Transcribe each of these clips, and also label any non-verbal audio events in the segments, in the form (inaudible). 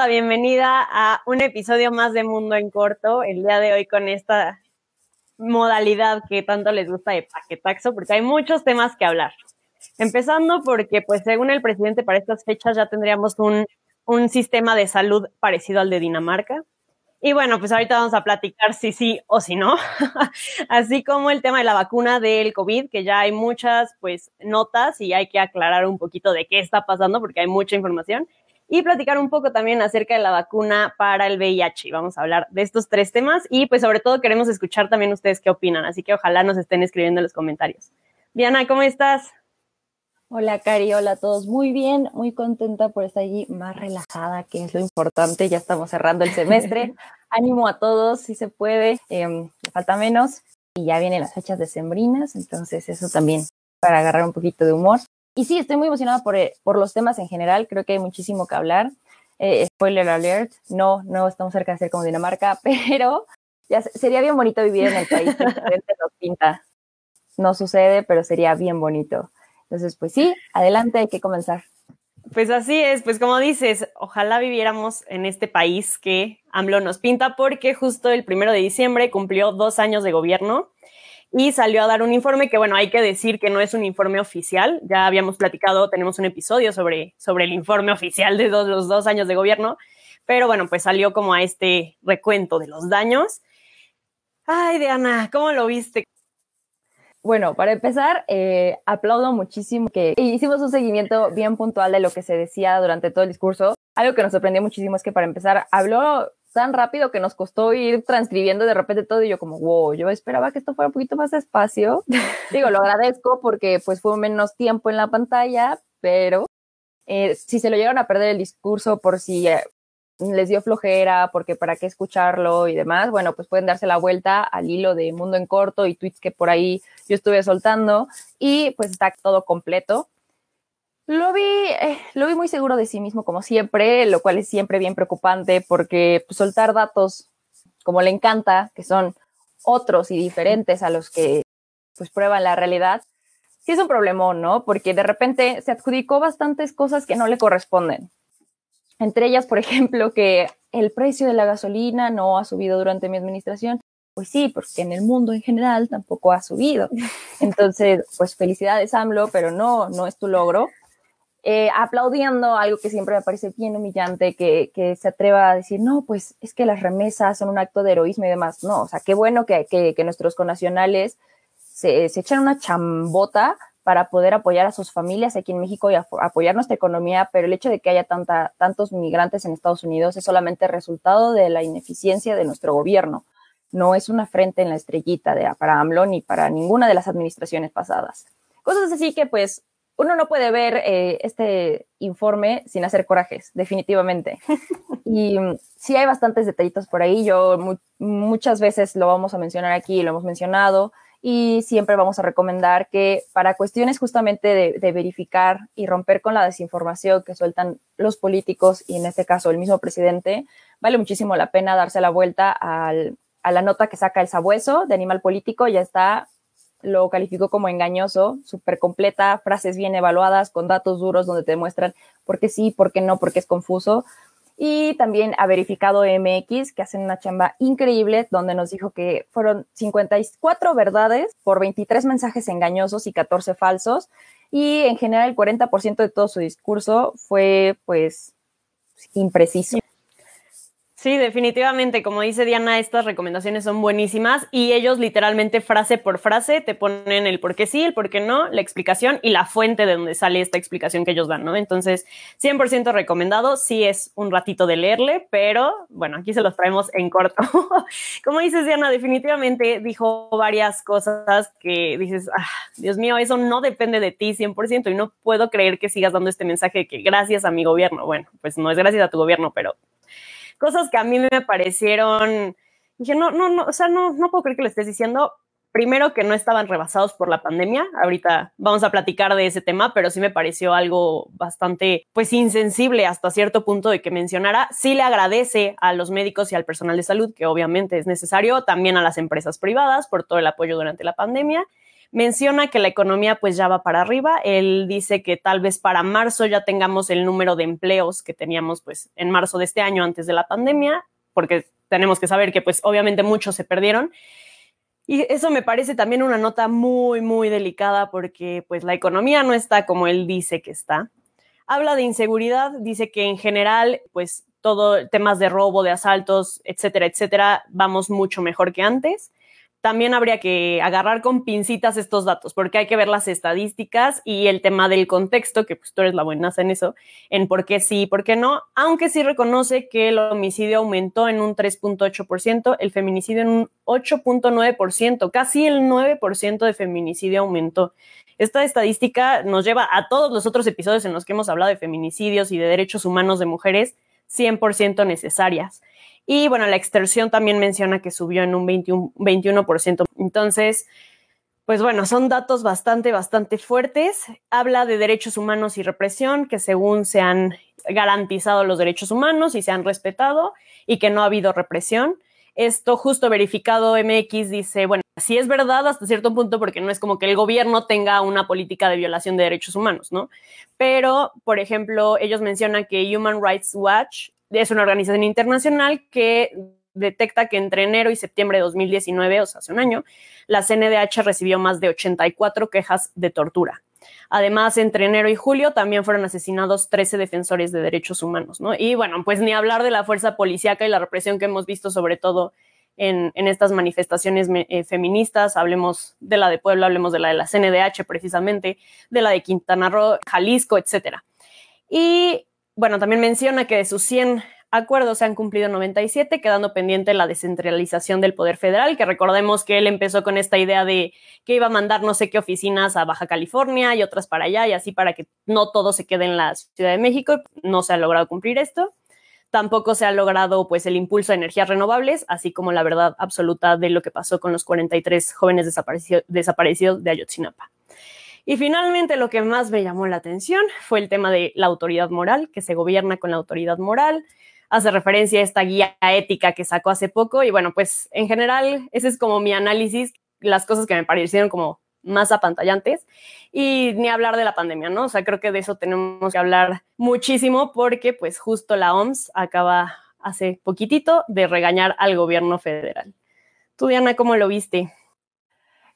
La bienvenida a un episodio más de Mundo en Corto, el día de hoy con esta modalidad que tanto les gusta de paquetaxo, porque hay muchos temas que hablar. Empezando porque, pues, según el presidente, para estas fechas ya tendríamos un, un sistema de salud parecido al de Dinamarca. Y bueno, pues ahorita vamos a platicar si sí o si no, (laughs) así como el tema de la vacuna del COVID, que ya hay muchas pues notas y hay que aclarar un poquito de qué está pasando porque hay mucha información y platicar un poco también acerca de la vacuna para el VIH. Vamos a hablar de estos tres temas y pues sobre todo queremos escuchar también ustedes qué opinan, así que ojalá nos estén escribiendo en los comentarios. Diana, ¿cómo estás? Hola Cari, hola a todos. Muy bien, muy contenta por estar allí más relajada, que es lo importante. Ya estamos cerrando el semestre. (laughs) Ánimo a todos, si se puede. Eh, falta menos. Y ya vienen las fechas decembrinas, entonces eso también para agarrar un poquito de humor. Y sí, estoy muy emocionada por, eh, por los temas en general. Creo que hay muchísimo que hablar. Eh, spoiler alert, no, no estamos cerca de ser como Dinamarca, (laughs) pero ya sería bien bonito vivir en el país que (laughs) nos pinta. No sucede, pero sería bien bonito. Entonces, pues sí, adelante, hay que comenzar. Pues así es, pues como dices, ojalá viviéramos en este país que AMLO nos pinta, porque justo el primero de diciembre cumplió dos años de gobierno y salió a dar un informe que, bueno, hay que decir que no es un informe oficial. Ya habíamos platicado, tenemos un episodio sobre, sobre el informe oficial de los dos años de gobierno, pero bueno, pues salió como a este recuento de los daños. Ay, Diana, ¿cómo lo viste? Bueno, para empezar, eh, aplaudo muchísimo que hicimos un seguimiento bien puntual de lo que se decía durante todo el discurso. Algo que nos sorprendió muchísimo es que para empezar habló tan rápido que nos costó ir transcribiendo de repente todo y yo como, wow, yo esperaba que esto fuera un poquito más despacio. (laughs) Digo, lo agradezco porque pues fue menos tiempo en la pantalla, pero eh, si se lo llegaron a perder el discurso por si eh, les dio flojera, porque para qué escucharlo y demás, bueno, pues pueden darse la vuelta al hilo de Mundo en Corto y tweets que por ahí yo estuve soltando y pues está todo completo. Lo vi, eh, lo vi muy seguro de sí mismo como siempre, lo cual es siempre bien preocupante porque pues, soltar datos como le encanta, que son otros y diferentes a los que pues prueban la realidad, sí es un problemón, ¿no? Porque de repente se adjudicó bastantes cosas que no le corresponden. Entre ellas, por (laughs) ejemplo, que el precio de la gasolina no ha subido durante mi administración. Pues sí, porque en el mundo en general tampoco ha subido. (laughs) Entonces, pues felicidades AMLO, pero no, no es tu logro. Eh, aplaudiendo algo que siempre me parece bien humillante, que, que, se atreva a decir, no, pues es que las remesas son un acto de heroísmo y demás. No, o sea, qué bueno que, que, que nuestros connacionales se, se echan una chambota para poder apoyar a sus familias aquí en México y apoyar nuestra economía, pero el hecho de que haya tanta, tantos migrantes en Estados Unidos es solamente resultado de la ineficiencia de nuestro gobierno. No es una frente en la estrellita de, para AMLO ni para ninguna de las administraciones pasadas. Cosas así que pues uno no puede ver eh, este informe sin hacer corajes, definitivamente. (laughs) y mm, sí hay bastantes detallitos por ahí. Yo muchas veces lo vamos a mencionar aquí, lo hemos mencionado y siempre vamos a recomendar que para cuestiones justamente de, verificar y romper con la desinformación que sueltan los políticos y en este caso el mismo presidente, vale muchísimo la pena darse la vuelta al, a la nota que saca el sabueso de Animal Político, ya está, lo calificó como engañoso, súper completa, frases bien evaluadas, con datos duros donde te demuestran por qué sí, por qué no, por qué es confuso. Y también ha verificado MX, que hacen una chamba increíble, donde nos dijo que fueron 54 verdades por 23 mensajes engañosos y 14 falsos. Y en general el 40% de todo su discurso fue pues impreciso. Sí, definitivamente, como dice Diana, estas recomendaciones son buenísimas y ellos literalmente frase por frase te ponen el por qué sí, el por qué no, la explicación y la fuente de donde sale esta explicación que ellos dan, ¿no? Entonces, 100% recomendado, sí es un ratito de leerle, pero bueno, aquí se los traemos en corto. (laughs) como dices Diana, definitivamente dijo varias cosas que dices, ah, Dios mío, eso no depende de ti 100% y no puedo creer que sigas dando este mensaje de que gracias a mi gobierno, bueno, pues no es gracias a tu gobierno, pero cosas que a mí me parecieron, dije, no, no, no, o sea, no, no puedo creer que lo estés diciendo. Primero que no estaban rebasados por la pandemia, ahorita vamos a platicar de ese tema, pero sí me pareció algo bastante, pues, insensible hasta cierto punto de que mencionara. Sí le agradece a los médicos y al personal de salud, que obviamente es necesario, también a las empresas privadas por todo el apoyo durante la pandemia menciona que la economía pues ya va para arriba. Él dice que tal vez para marzo ya tengamos el número de empleos que teníamos pues en marzo de este año antes de la pandemia, porque tenemos que saber que pues obviamente muchos se perdieron. Y eso me parece también una nota muy, muy delicada porque pues la economía no está como él dice que está. Habla de inseguridad, dice que en general pues todo temas de robo, de asaltos, etcétera, etcétera, vamos mucho mejor que antes también habría que agarrar con pincitas estos datos, porque hay que ver las estadísticas y el tema del contexto, que pues tú eres la buenaza en eso, en por qué sí y por qué no, aunque sí reconoce que el homicidio aumentó en un 3.8%, el feminicidio en un 8.9%, casi el 9% de feminicidio aumentó. Esta estadística nos lleva a todos los otros episodios en los que hemos hablado de feminicidios y de derechos humanos de mujeres 100% necesarias. Y bueno, la extorsión también menciona que subió en un 21%. Entonces, pues bueno, son datos bastante, bastante fuertes. Habla de derechos humanos y represión, que según se han garantizado los derechos humanos y se han respetado y que no ha habido represión. Esto justo verificado MX dice, bueno, sí es verdad hasta cierto punto porque no es como que el gobierno tenga una política de violación de derechos humanos, ¿no? Pero, por ejemplo, ellos mencionan que Human Rights Watch es una organización internacional que detecta que entre enero y septiembre de 2019, o sea, hace un año, la CNDH recibió más de 84 quejas de tortura. Además, entre enero y julio también fueron asesinados 13 defensores de derechos humanos, ¿no? Y bueno, pues ni hablar de la fuerza policíaca y la represión que hemos visto, sobre todo en, estas manifestaciones eh, feministas. Hablemos de la de Puebla, hablemos de la de la CNDH precisamente, de la de Quintana Roo, Jalisco, etcétera. Y bueno, también menciona que de sus 100 acuerdos se han cumplido 97, quedando pendiente la descentralización del poder federal, que recordemos que él empezó con esta idea de que iba a mandar no sé qué oficinas a Baja California y otras para allá, y así para que no todo se quede en la Ciudad de México. No se ha logrado cumplir esto. Tampoco se ha logrado pues el impulso a energías renovables, así como la verdad absoluta de lo que pasó con los 43 jóvenes desaparecidos de Ayotzinapa. Y finalmente lo que más me llamó la atención fue el tema de la autoridad moral, que se gobierna con la autoridad moral. Hace referencia a esta guía ética que sacó hace poco y bueno, pues en general ese es como mi análisis, las cosas que me parecieron como más apantallantes y ni hablar de la pandemia, ¿no? O sea, creo que de eso tenemos que hablar muchísimo porque pues justo la OMS acaba hace poquitito de regañar al gobierno federal. Tú, Diana, ¿cómo lo viste?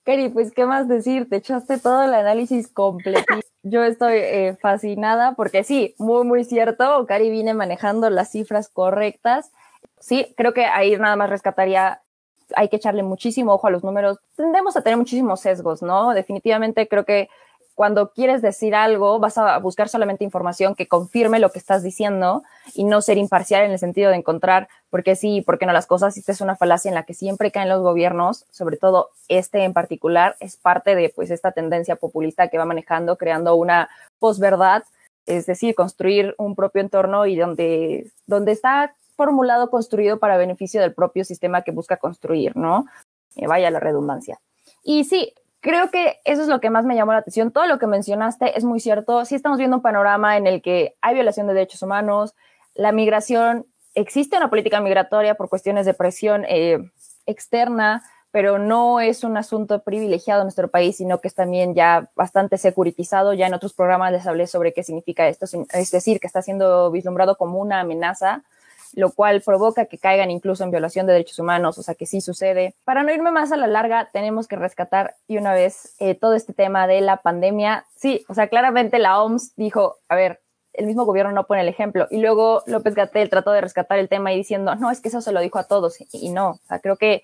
Cari, pues, ¿qué más decir? Te echaste todo el análisis completo. Yo estoy eh, fascinada porque sí, muy, muy cierto. Cari viene manejando las cifras correctas. Sí, creo que ahí nada más rescataría, hay que echarle muchísimo ojo a los números. Tendemos a tener muchísimos sesgos, ¿no? Definitivamente creo que cuando quieres decir algo, vas a buscar solamente información que confirme lo que estás diciendo y no ser imparcial en el sentido de encontrar por qué sí y por qué no las cosas. Esta es una falacia en la que siempre caen los gobiernos, sobre todo este en particular, es parte de pues esta tendencia populista que va manejando, creando una posverdad, es decir, construir un propio entorno y donde, donde está formulado, construido para beneficio del propio sistema que busca construir, ¿no? Eh, vaya la redundancia. Y sí, creo que eso es lo que más me llamó la atención. Todo lo que mencionaste es muy cierto. Sí estamos viendo un panorama en el que hay violación de derechos humanos, la migración, existe una política migratoria por cuestiones de presión eh, externa, pero no es un asunto privilegiado en nuestro país, sino que es también ya bastante securitizado. Ya en otros programas les hablé sobre qué significa esto, es decir, que está siendo vislumbrado como una amenaza lo cual provoca que caigan incluso en violación de derechos humanos, o sea que sí sucede. Para no irme más a la larga, tenemos que rescatar y una vez eh, todo este tema de la pandemia. Sí, o sea, claramente la OMS dijo, a ver, el mismo gobierno no pone el ejemplo. Y luego López Gatel trató de rescatar el tema y diciendo, no, es que eso se lo dijo a todos. Y, no, o sea, creo que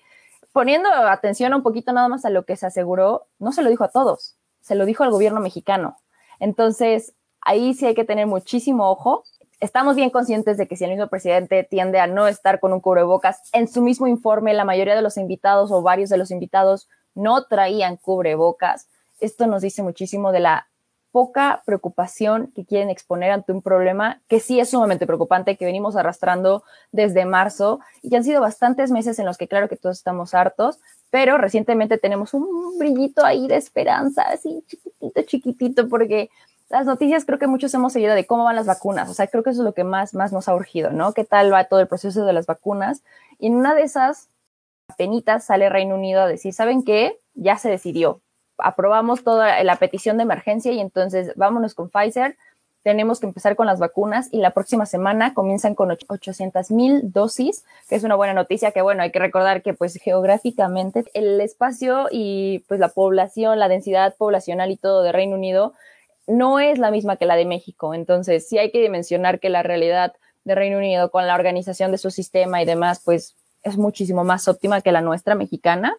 poniendo atención un poquito nada más a lo que se aseguró, no se lo dijo a todos, se lo dijo al gobierno mexicano. Entonces, ahí sí hay que tener muchísimo ojo estamos bien conscientes de que si el mismo presidente tiende a no estar con un cubrebocas, en su mismo informe la mayoría de los invitados o varios de los invitados no traían cubrebocas. Esto nos dice muchísimo de la poca preocupación que quieren exponer ante un problema que sí es sumamente preocupante, que venimos arrastrando desde marzo y que han sido bastantes meses en los que claro que todos estamos hartos, pero recientemente tenemos un brillito ahí de esperanza, así chiquitito, chiquitito, porque las noticias creo que muchos hemos seguido de cómo van las vacunas, o sea, creo que eso es lo que más, más nos ha urgido, ¿no? ¿Qué tal va todo el proceso de las vacunas? Y en una de esas penitas sale Reino Unido a decir, ¿saben qué? Ya se decidió, aprobamos toda la petición de emergencia y entonces vámonos con Pfizer, tenemos que empezar con las vacunas y la próxima semana comienzan con 800 mil dosis, que es una buena noticia, que bueno, hay que recordar que pues geográficamente el espacio y pues la población, la densidad poblacional y todo de Reino Unido no es la misma que la de México. Entonces, sí hay que mencionar que la realidad de Reino Unido con la organización de su sistema y demás, pues es muchísimo más óptima que la nuestra mexicana.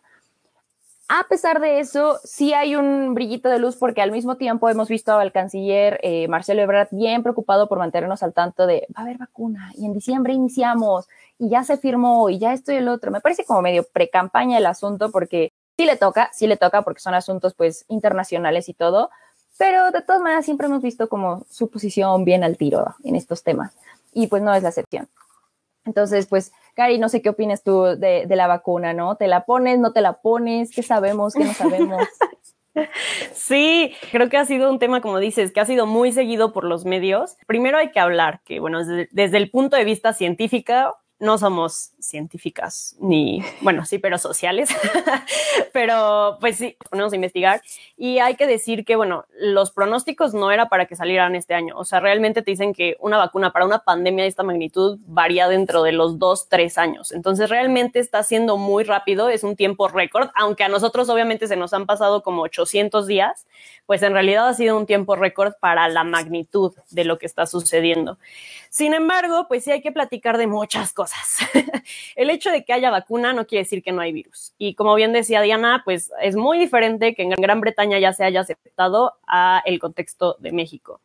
A pesar de eso, sí hay un brillito de luz porque al mismo tiempo hemos visto al canciller eh, Marcelo Ebrard bien preocupado por mantenernos al tanto de va a haber vacuna y en diciembre iniciamos y ya se firmó y ya esto y el otro. Me parece como medio pre-campaña el asunto porque sí le toca, sí le toca porque son asuntos pues internacionales y todo, pero de todas maneras siempre hemos visto como su posición bien al tiro en estos temas y pues no es la excepción. Entonces, pues, Cari, no sé qué opinas tú de, de la vacuna, ¿no? ¿Te la pones, no te la pones? ¿Qué sabemos, qué no sabemos? (laughs) Sí, creo que ha sido un tema, como dices, que ha sido muy seguido por los medios. Primero hay que hablar que, bueno, desde, desde el punto de vista científico, no somos científicas ni, bueno, sí, pero sociales, (laughs) pero pues sí, ponemos a investigar. Y hay que decir que, bueno, los pronósticos no era para que salieran este año, o sea, realmente te dicen que una vacuna para una pandemia de esta magnitud varía dentro de los dos, tres años, entonces realmente está siendo muy rápido, es un tiempo récord, aunque a nosotros obviamente se nos han pasado como 800 días, pues en realidad ha sido un tiempo récord para la magnitud de lo que está sucediendo. Sin embargo, pues sí hay que platicar de muchas cosas. (laughs) el hecho de que haya vacuna no quiere decir que no hay virus. Y como bien decía Diana, pues es muy diferente que en Gran Bretaña ya se haya aceptado a el contexto de México.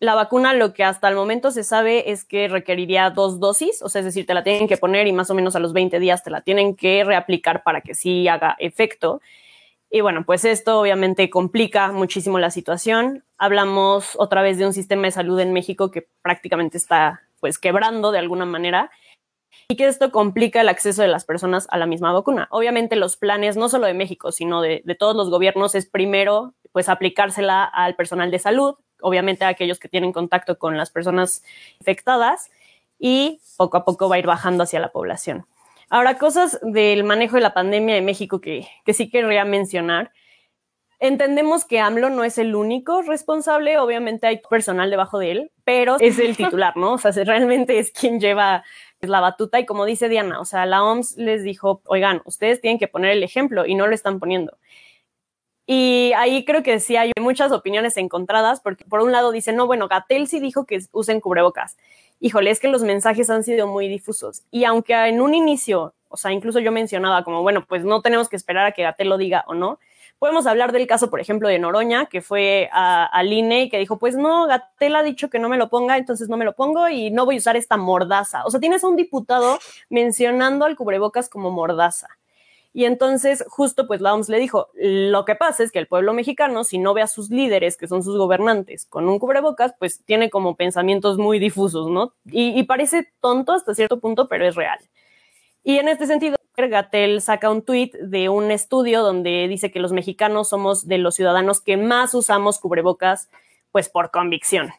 La vacuna lo que hasta el momento se sabe es que requeriría dos dosis, o sea, es decir, te la tienen que poner y más o menos a los 20 días te la tienen que reaplicar para que sí haga efecto. Y bueno, pues esto obviamente complica muchísimo la situación. Hablamos otra vez de un sistema de salud en México que prácticamente está pues quebrando de alguna manera y que esto complica el acceso de las personas a la misma vacuna. Obviamente los planes, no solo de México, sino de, todos los gobiernos, es primero pues aplicársela al personal de salud, obviamente a aquellos que tienen contacto con las personas infectadas y poco a poco va a ir bajando hacia la población. Ahora, cosas del manejo de la pandemia en México que, que sí querría mencionar. Entendemos que AMLO no es el único responsable, obviamente hay personal debajo de él, pero es el (laughs) titular, ¿no? O sea, realmente es quien lleva la batuta y como dice Diana, o sea, la OMS les dijo, oigan, ustedes tienen que poner el ejemplo y no lo están poniendo. Y ahí creo que sí hay muchas opiniones encontradas, porque por un lado dicen, no, bueno, Gatel sí dijo que usen cubrebocas híjole, es que los mensajes han sido muy difusos. Y aunque en un inicio, o sea, incluso yo mencionaba como, bueno, pues no tenemos que esperar a que Gatel lo diga o no, podemos hablar del caso, por ejemplo, de Noroña, que fue al INE y que dijo, pues no, Gatel ha dicho que no me lo ponga, entonces no me lo pongo y no voy a usar esta mordaza. O sea, tienes a un diputado mencionando al cubrebocas como mordaza. Y entonces justo pues la OMS le dijo, lo que pasa es que el pueblo mexicano, si no ve a sus líderes, que son sus gobernantes, con un cubrebocas, pues tiene como pensamientos muy difusos, ¿no? Y, parece tonto hasta cierto punto, pero es real. Y en este sentido, Gatel saca un tuit de un estudio donde dice que los mexicanos somos de los ciudadanos que más usamos cubrebocas, pues por convicción.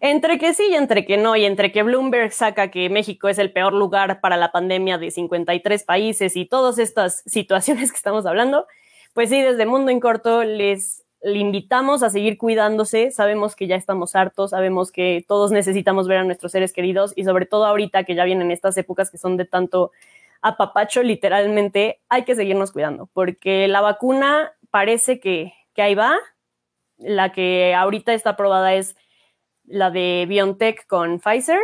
Entre que sí y entre que no, y entre que Bloomberg saca que México es el peor lugar para la pandemia de 53 países y todas estas situaciones (laughs) que estamos hablando, pues sí, desde Mundo en Corto les invitamos a seguir cuidándose. Sabemos que ya estamos hartos, sabemos que todos necesitamos ver a nuestros seres queridos y sobre todo ahorita que ya vienen estas épocas que son de tanto apapacho, literalmente, hay que seguirnos cuidando porque la vacuna parece que, que ahí va. La que ahorita está aprobada es la de BioNTech con Pfizer.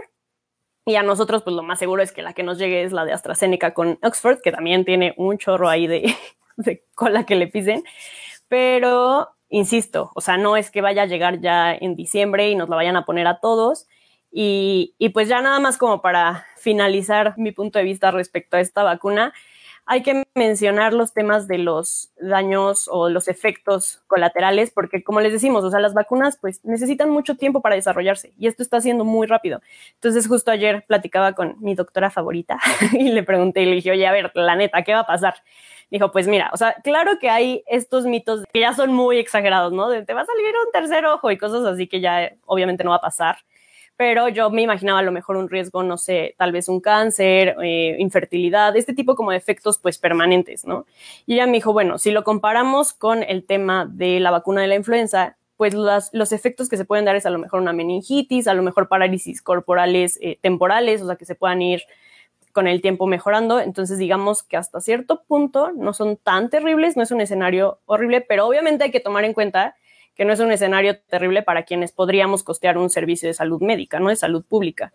Y a nosotros, pues lo más seguro es que la que nos llegue es la de AstraZeneca con Oxford, que también tiene un chorro ahí de, (laughs) de cola que le pisen. Pero, insisto, o sea, no es que vaya a llegar ya en diciembre y nos la vayan a poner a todos. Y, y pues ya nada más como para finalizar mi punto de vista respecto a esta vacuna, hay que mencionar los temas de los daños o los efectos colaterales, porque como les decimos, o sea, las vacunas pues necesitan mucho tiempo para desarrollarse y esto está siendo muy rápido. Entonces, justo ayer platicaba con mi doctora favorita (laughs) y le pregunté y le dije, oye, a ver, la neta, ¿qué va a pasar? Dijo, pues mira, o sea, claro que hay estos mitos que ya son muy exagerados, ¿no? De te va a salir un tercer ojo y cosas así que ya obviamente no va a pasar pero yo me imaginaba a lo mejor un riesgo, no sé, tal vez un cáncer, eh, infertilidad, este tipo como de efectos pues permanentes, ¿no? Y ella me dijo, bueno, si lo comparamos con el tema de la vacuna de la influenza, pues los efectos que se pueden dar es a lo mejor una meningitis, a lo mejor parálisis corporales eh, temporales, o sea, que se puedan ir con el tiempo mejorando. Entonces, digamos que hasta cierto punto no son tan terribles, no es un escenario horrible, pero obviamente hay que tomar en cuenta que no es un escenario terrible para quienes podríamos costear un servicio de salud médica, no de salud pública.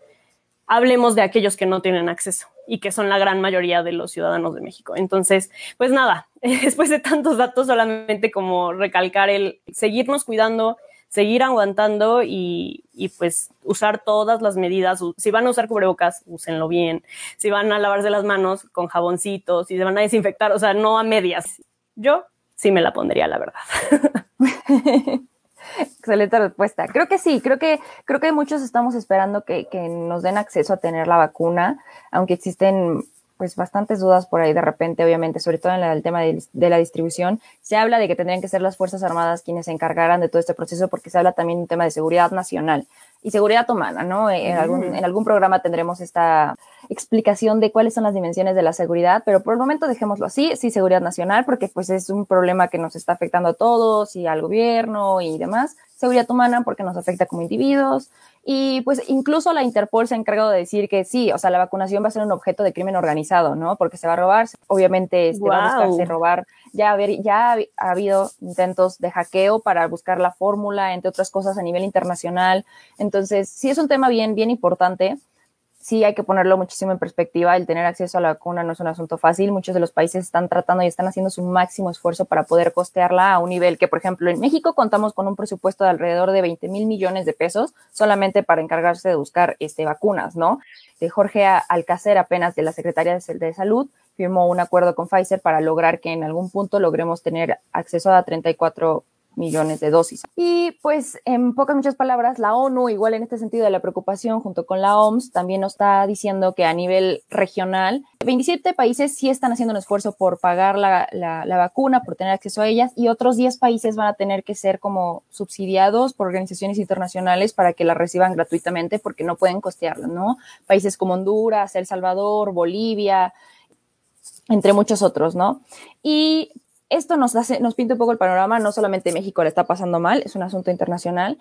Hablemos de aquellos que no tienen acceso y que son la gran mayoría de los ciudadanos de México. Entonces, pues nada, (laughs) después de tantos datos, solamente como recalcar el seguirnos cuidando, seguir aguantando y, y, pues usar todas las medidas. Si van a usar cubrebocas, úsenlo bien. Si van a lavarse las manos con jaboncitos, si se van a desinfectar, o sea, no a medias. Yo sí me la pondría, la verdad. (laughs) Excelente respuesta. Creo que sí, creo que, creo que muchos estamos esperando que, que, nos den acceso a tener la vacuna, aunque existen pues bastantes dudas por ahí de repente, obviamente, sobre todo en el tema de, de, la distribución. Se habla de que tendrían que ser las Fuerzas Armadas quienes se encargaran de todo este proceso porque se habla también de un tema de seguridad nacional y seguridad humana, ¿no? En, algún, en algún programa tendremos esta explicación de cuáles son las dimensiones de la seguridad, pero por el momento dejémoslo así, sí, seguridad nacional, porque pues es un problema que nos está afectando a todos y al gobierno y demás. Seguridad humana porque nos afecta como individuos. Y pues incluso la Interpol se ha encargado de decir que sí, o sea, la vacunación va a ser un objeto de crimen organizado, ¿no? Porque se va a robar, obviamente este, va a buscarse robar. Ya, haber, ya ha habido intentos de hackeo para buscar la fórmula, entre otras cosas, a nivel internacional. Entonces, sí es un tema bien, bien importante sí hay que ponerlo muchísimo en perspectiva. El tener acceso a la vacuna no es un asunto fácil. Muchos de los países están tratando y están haciendo su máximo esfuerzo para poder costearla a un nivel que, por ejemplo, en México contamos con un presupuesto de alrededor de 20 mil millones de pesos solamente para encargarse de buscar este, vacunas, ¿no? De Jorge Alcácer, apenas de la Secretaría de Salud, firmó un acuerdo con Pfizer para lograr que en algún punto logremos tener acceso a 34 millones de dosis. Y pues en pocas muchas palabras, la ONU, igual en este sentido de la preocupación junto con la OMS, también nos está diciendo que a nivel regional, 27 países sí están haciendo un esfuerzo por pagar la, la, vacuna, por tener acceso a ellas, y otros 10 países van a tener que ser como subsidiados por organizaciones internacionales para que la reciban gratuitamente porque no pueden costearla, ¿no? Países como Honduras, El Salvador, Bolivia, entre muchos otros, ¿no? Y esto nos, hace, nos pinta un poco el panorama, no solamente México le está pasando mal, es un asunto internacional.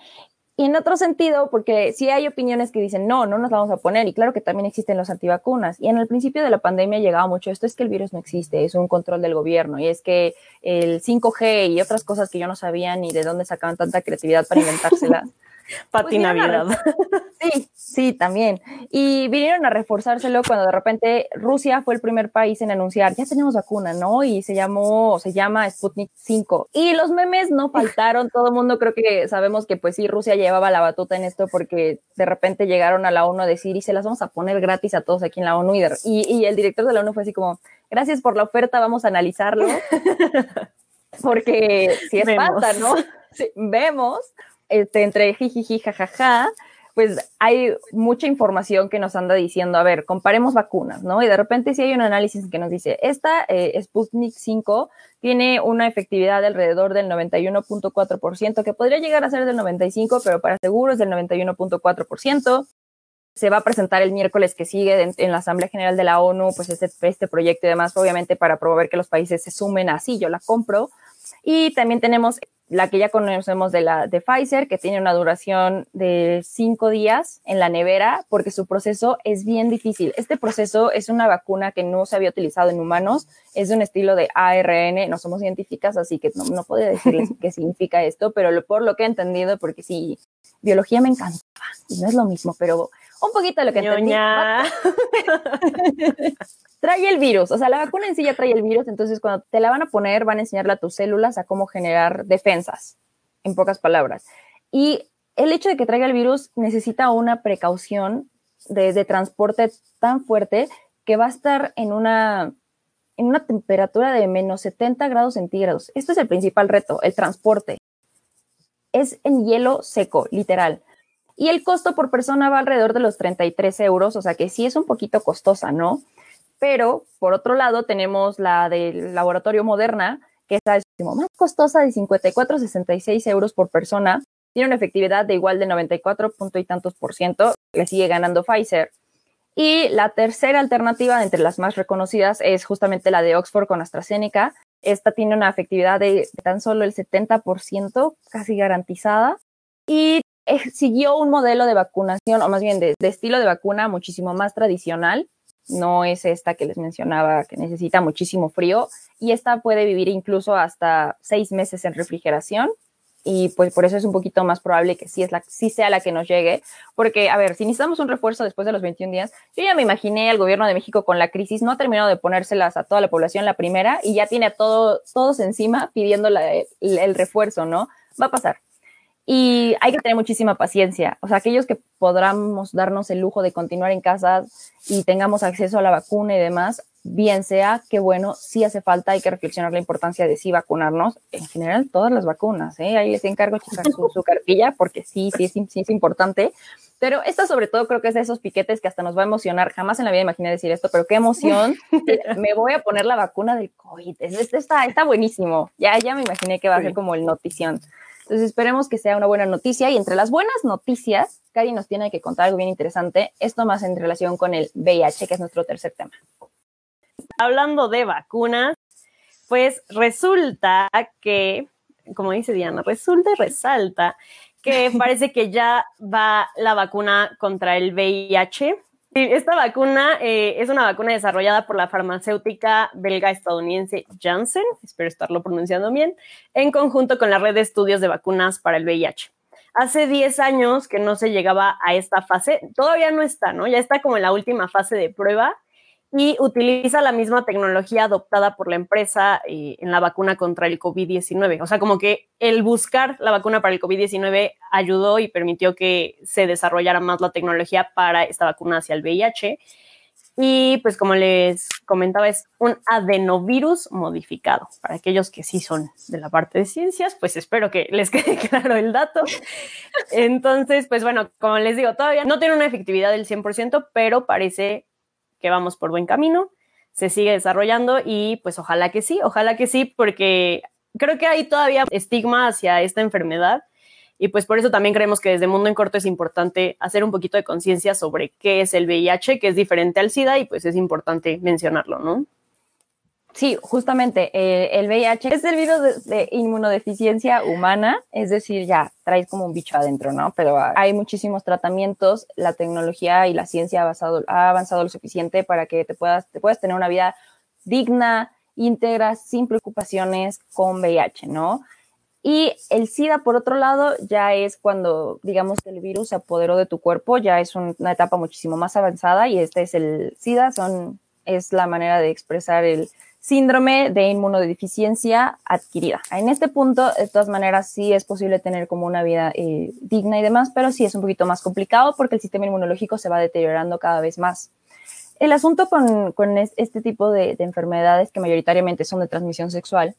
Y en otro sentido, porque sí hay opiniones que dicen, no, no nos vamos a poner, y claro que también existen los antivacunas. Y en el principio de la pandemia llegaba mucho esto, es que el virus no existe, es un control del gobierno, y es que el 5G y otras cosas que yo no sabía ni de dónde sacaban tanta creatividad para inventárselas. (laughs) Patinavidad. Pues sí, sí, también. Y vinieron a reforzárselo cuando de repente Rusia fue el primer país en anunciar, ya tenemos vacuna, ¿no? Y se llamó, se llama Sputnik 5. Y los memes no faltaron, todo el mundo creo que sabemos que pues sí, Rusia llevaba la batuta en esto porque de repente llegaron a la ONU a decir y se las vamos a poner gratis a todos aquí en la ONU. Y, y, el director de la ONU fue así como, gracias por la oferta, vamos a analizarlo. (laughs) porque si es falta, ¿no? (laughs) Sí, vemos, este, entre jijiji, jajaja, pues hay mucha información que nos anda diciendo, a ver, comparemos vacunas, ¿no? Y de repente si hay un análisis que nos dice, esta eh, Sputnik 5 tiene una efectividad de alrededor del 91.4%, que podría llegar a ser del 95%, pero para seguro es del 91.4%. Se va a presentar el miércoles que sigue en, en, la Asamblea General de la ONU, pues este, este proyecto y demás, obviamente para promover que los países se sumen así, yo la compro. Y también tenemos la que ya conocemos de la de Pfizer, que tiene una duración de cinco días en la nevera, porque su proceso es bien difícil. Este proceso es una vacuna que no se había utilizado en humanos, es de un estilo de ARN, no somos científicas, así que no, no puedo decirles (laughs) qué significa esto, pero por lo que he entendido, porque sí, biología me encantaba, y no es lo mismo, pero un poquito de lo que entendí. (laughs) trae el virus, o sea, la vacuna en sí ya trae el virus, entonces cuando te la van a poner van a enseñarle a tus células a cómo generar defensas, en pocas palabras. Y el hecho de que traiga el virus necesita una precaución de, transporte tan fuerte que va a estar en una en una temperatura de menos 70 grados centígrados. Esto es el principal reto, el transporte. Es en hielo seco, literal. Y el costo por persona va alrededor de los 33 euros, o sea que sí es un poquito costosa, ¿no? Pero por otro lado tenemos la del laboratorio Moderna, que es más costosa de 54,66 euros por persona. Tiene una efectividad de igual de 94 punto y tantos por ciento. Le sigue ganando Pfizer. Y la tercera alternativa entre las más reconocidas es justamente la de Oxford con AstraZeneca. Esta tiene una efectividad de tan solo el 70%, casi garantizada. Y eh, siguió un modelo de vacunación, o más bien de estilo de vacuna muchísimo más tradicional. No es esta que les mencionaba, que necesita muchísimo frío. Y esta puede vivir incluso hasta seis meses en refrigeración y pues por eso es un poquito más probable que sí, es la, sí sea la que nos llegue, porque a ver, si necesitamos un refuerzo después de los 21 días, yo ya me imaginé al gobierno de México con la crisis, no ha terminado de ponérselas a toda la población la primera y ya tiene a todo, todos encima pidiendo el, el refuerzo, ¿no? Va a pasar. Y hay que tener muchísima paciencia. O sea, aquellos que podamos darnos el lujo de continuar en casa y tengamos acceso a la vacuna y demás, bien sea que bueno, sí hace falta, hay que reflexionar la importancia de sí vacunarnos, en general todas las vacunas, ¿eh? ahí les encargo checar su, su, cartilla porque sí, sí, sí, sí es importante, pero esta sobre todo creo que es de esos piquetes que hasta nos va a emocionar, jamás en la vida imaginé decir esto, pero qué emoción, (laughs) me voy a poner la vacuna del COVID, este está, está buenísimo, ya, ya me imaginé que va a ser como el notición. Entonces esperemos que sea una buena noticia. Y entre las buenas noticias, Cari nos tiene que contar algo bien interesante, esto más en relación con el VIH, que es nuestro tercer tema. Hablando de vacunas, pues resulta que, como dice Diana, resulta y resalta que (laughs) parece que ya va la vacuna contra el VIH. Esta vacuna eh, es una vacuna desarrollada por la farmacéutica belga estadounidense Janssen, espero estarlo pronunciando bien, en conjunto con la red de estudios de vacunas para el VIH. Hace 10 años que no se llegaba a esta fase, todavía no está, ¿no? Ya está como en la última fase de prueba y utiliza la misma tecnología adoptada por la empresa eh, en la vacuna contra el COVID-19. O sea, como que el buscar la vacuna para el COVID-19 ayudó y permitió que se desarrollara más la tecnología para esta vacuna hacia el VIH. Y pues como les comentaba, es un adenovirus modificado. Para aquellos que sí son de la parte de ciencias, pues espero que les (laughs) quede claro el dato. Entonces, pues bueno, como les digo, todavía no tiene una efectividad del 100%, pero parece que vamos por buen camino, se sigue desarrollando y pues ojalá que sí, ojalá que sí, porque creo que hay todavía estigma hacia esta enfermedad y pues por eso también creemos que desde Mundo en Corto es importante hacer un poquito de conciencia sobre qué es el VIH, que es diferente al SIDA y pues es importante mencionarlo, ¿no? Sí, justamente eh, el VIH es el virus de, de, inmunodeficiencia humana, es decir, ya traes como un bicho adentro, ¿no? Pero hay muchísimos tratamientos, la tecnología y la ciencia ha avanzado, avanzado lo suficiente para que te puedas, te puedas tener una vida digna, íntegra, sin preocupaciones con VIH, ¿no? Y el SIDA, por otro lado, ya es cuando, digamos, el virus se apoderó de tu cuerpo, ya es una etapa muchísimo más avanzada y este es el SIDA, son, es la manera de expresar el síndrome de inmunodeficiencia adquirida. En este punto, de todas maneras, sí es posible tener como una vida eh, digna y demás, pero sí es un poquito más complicado porque el sistema inmunológico se va deteriorando cada vez más. El asunto con, con este tipo de, de, enfermedades que mayoritariamente son de transmisión sexual,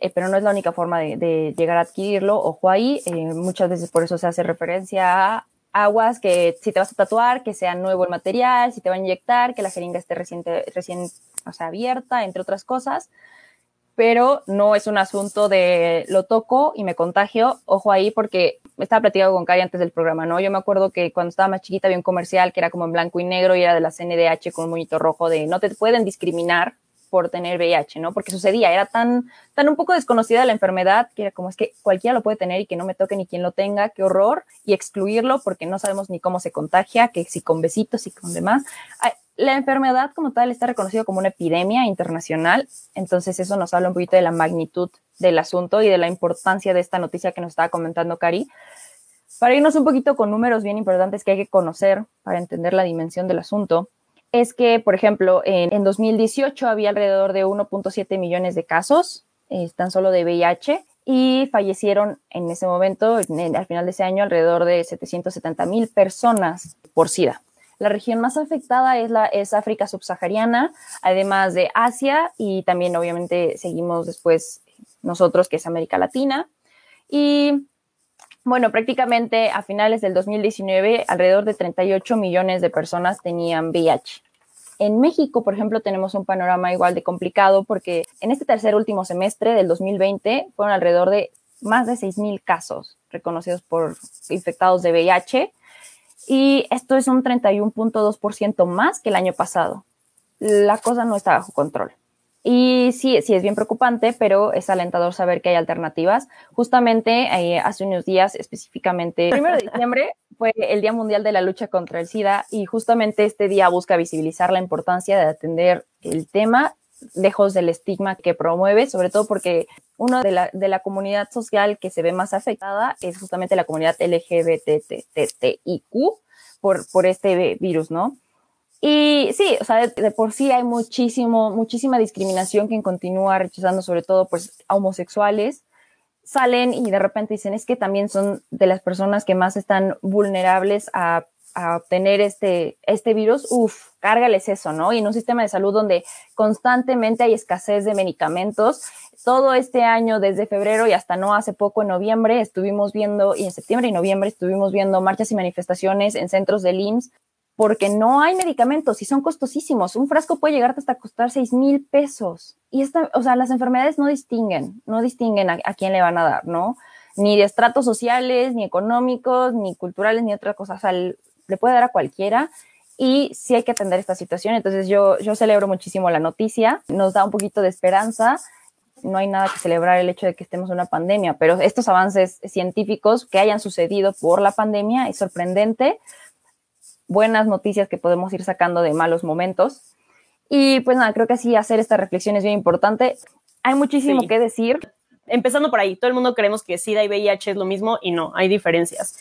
eh, pero no es la única forma de, llegar a adquirirlo, ojo ahí, eh, muchas veces por eso se hace referencia a aguas que si te vas a tatuar, que sea nuevo el material, si te va a inyectar, que la jeringa esté recién, recién o abierta, entre otras cosas. Pero no es un asunto de lo toco y me contagio. Ojo ahí, porque estaba platicando con Cari antes del programa, ¿no? Yo me acuerdo que cuando estaba más chiquita había un comercial que era como en blanco y negro y era de la CNDH con un monito rojo de no te pueden discriminar por tener VIH, ¿no? Porque sucedía, era tan, tan un poco desconocida la enfermedad que era como es que cualquiera lo puede tener y que no me toque ni quien lo tenga, qué horror, y excluirlo porque no sabemos ni cómo se contagia, que si con besitos y con demás. La enfermedad como tal está reconocida como una epidemia internacional, entonces eso nos habla un poquito de la magnitud del asunto y de la importancia de esta noticia que nos estaba comentando Cari. Para irnos un poquito con números bien importantes que hay que conocer para entender la dimensión del asunto, es que, por ejemplo, en, en 2018 había alrededor de 1.7 millones de casos, eh, tan solo de VIH, y fallecieron en ese momento, en, al final de ese año, alrededor de 770 mil personas por SIDA. La región más afectada es, la, es África subsahariana, además de Asia y también obviamente seguimos después nosotros, que es América Latina. Y bueno, prácticamente a finales del 2019, alrededor de 38 millones de personas tenían VIH. En México, por ejemplo, tenemos un panorama igual de complicado porque en este tercer último semestre del 2020 fueron alrededor de más de 6.000 casos reconocidos por infectados de VIH y esto es un 31.2% más que el año pasado. La cosa no está bajo control. Y sí, sí es bien preocupante, pero es alentador saber que hay alternativas. Justamente eh, hace unos días, específicamente, el 1 de (laughs) diciembre fue el Día Mundial de la Lucha contra el SIDA y justamente este día busca visibilizar la importancia de atender el tema lejos del estigma que promueve, sobre todo porque uno de la, de la comunidad social que se ve más afectada es justamente la comunidad LGBTTIQ por, por este virus, ¿no? Y sí, o sea, de, por sí hay muchísimo, muchísima discriminación que continúa rechazando sobre todo pues a homosexuales. Salen y de repente dicen es que también son de las personas que más están vulnerables a, a obtener este, este virus. Uf, cárgales eso, ¿no? Y en un sistema de salud donde constantemente hay escasez de medicamentos. Todo este año, desde febrero y hasta no hace poco, en noviembre, estuvimos viendo, y en septiembre y noviembre estuvimos viendo marchas y manifestaciones en centros del IMSS porque no hay medicamentos y son costosísimos. Un frasco puede llegar hasta costar seis mil pesos. Y esta, o sea, las enfermedades no distinguen, no distinguen a, quién le van a dar, ¿no? Ni de estratos sociales, ni económicos, ni culturales, ni otra cosa. O sea, le puede dar a cualquiera y sí hay que atender esta situación. Entonces yo, yo celebro muchísimo la noticia, nos da un poquito de esperanza. No hay nada que celebrar el hecho de que estemos en una pandemia, pero estos avances científicos que hayan sucedido por la pandemia es sorprendente buenas noticias que podemos ir sacando de malos momentos. Y pues nada, creo que sí, hacer esta reflexión es bien importante. Hay muchísimo que decir. Empezando por ahí, todo el mundo creemos que SIDA y VIH es lo mismo y no, hay diferencias.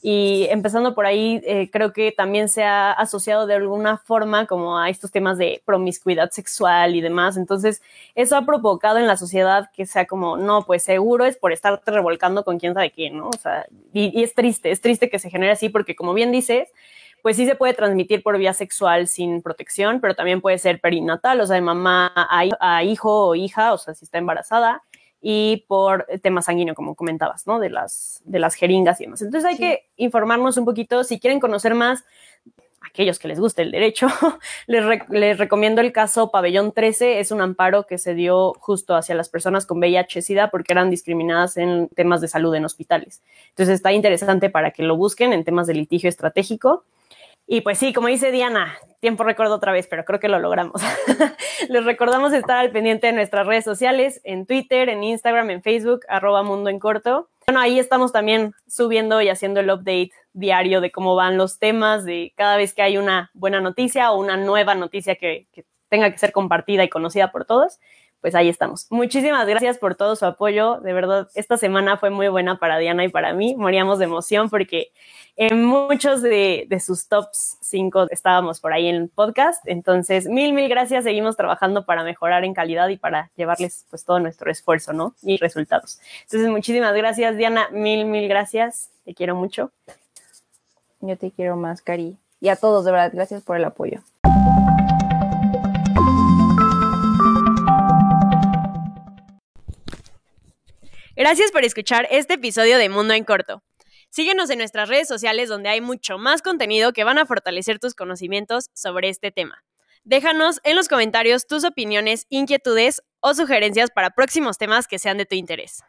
Y empezando por ahí, eh, creo que también se ha asociado de alguna forma como a estos temas de promiscuidad sexual y demás. Entonces, eso ha provocado en la sociedad que sea como, no, pues seguro es por estarte revolcando con quién sabe quién, ¿no? O sea, y, y es triste, es triste que se genere así porque como bien dices, pues sí se puede transmitir por vía sexual sin protección, pero también puede ser perinatal, o sea, de mamá a, hijo o hija, o sea, si está embarazada, y por tema sanguíneo, como comentabas, ¿no? De las, de las jeringas y demás. Entonces hay que informarnos un poquito, si quieren conocer más, aquellos que les guste el derecho, (laughs) les, les, recomiendo el caso Pabellón 13, es un amparo que se dio justo hacia las personas con VIH-Sida porque eran discriminadas en temas de salud en hospitales. Entonces está interesante para que lo busquen en temas de litigio estratégico. Y pues sí, como dice Diana, tiempo recuerdo otra vez, pero creo que lo logramos. (laughs) Les recordamos estar al pendiente de nuestras redes sociales, en Twitter, en Instagram, en Facebook, arroba mundo en corto. Bueno, ahí estamos también subiendo y haciendo el update diario de cómo van los temas, de cada vez que hay una buena noticia o una nueva noticia que, que tenga que ser compartida y conocida por todos pues ahí estamos. Muchísimas gracias por todo su apoyo. De verdad, esta semana fue muy buena para Diana y para mí. Moríamos de emoción porque en muchos de, sus tops 5 estábamos por ahí en el podcast. Entonces, mil, mil gracias. Seguimos trabajando para mejorar en calidad y para llevarles pues todo nuestro esfuerzo, ¿no? Y resultados. Entonces, muchísimas gracias, Diana. Mil, mil gracias. Te quiero mucho. Yo te quiero más, Cari. Y a todos, de verdad, gracias por el apoyo. Gracias por escuchar este episodio de Mundo en Corto. Síguenos en nuestras redes sociales donde hay mucho más contenido que van a fortalecer tus conocimientos sobre este tema. Déjanos en los comentarios tus opiniones, inquietudes o sugerencias para próximos temas que sean de tu interés.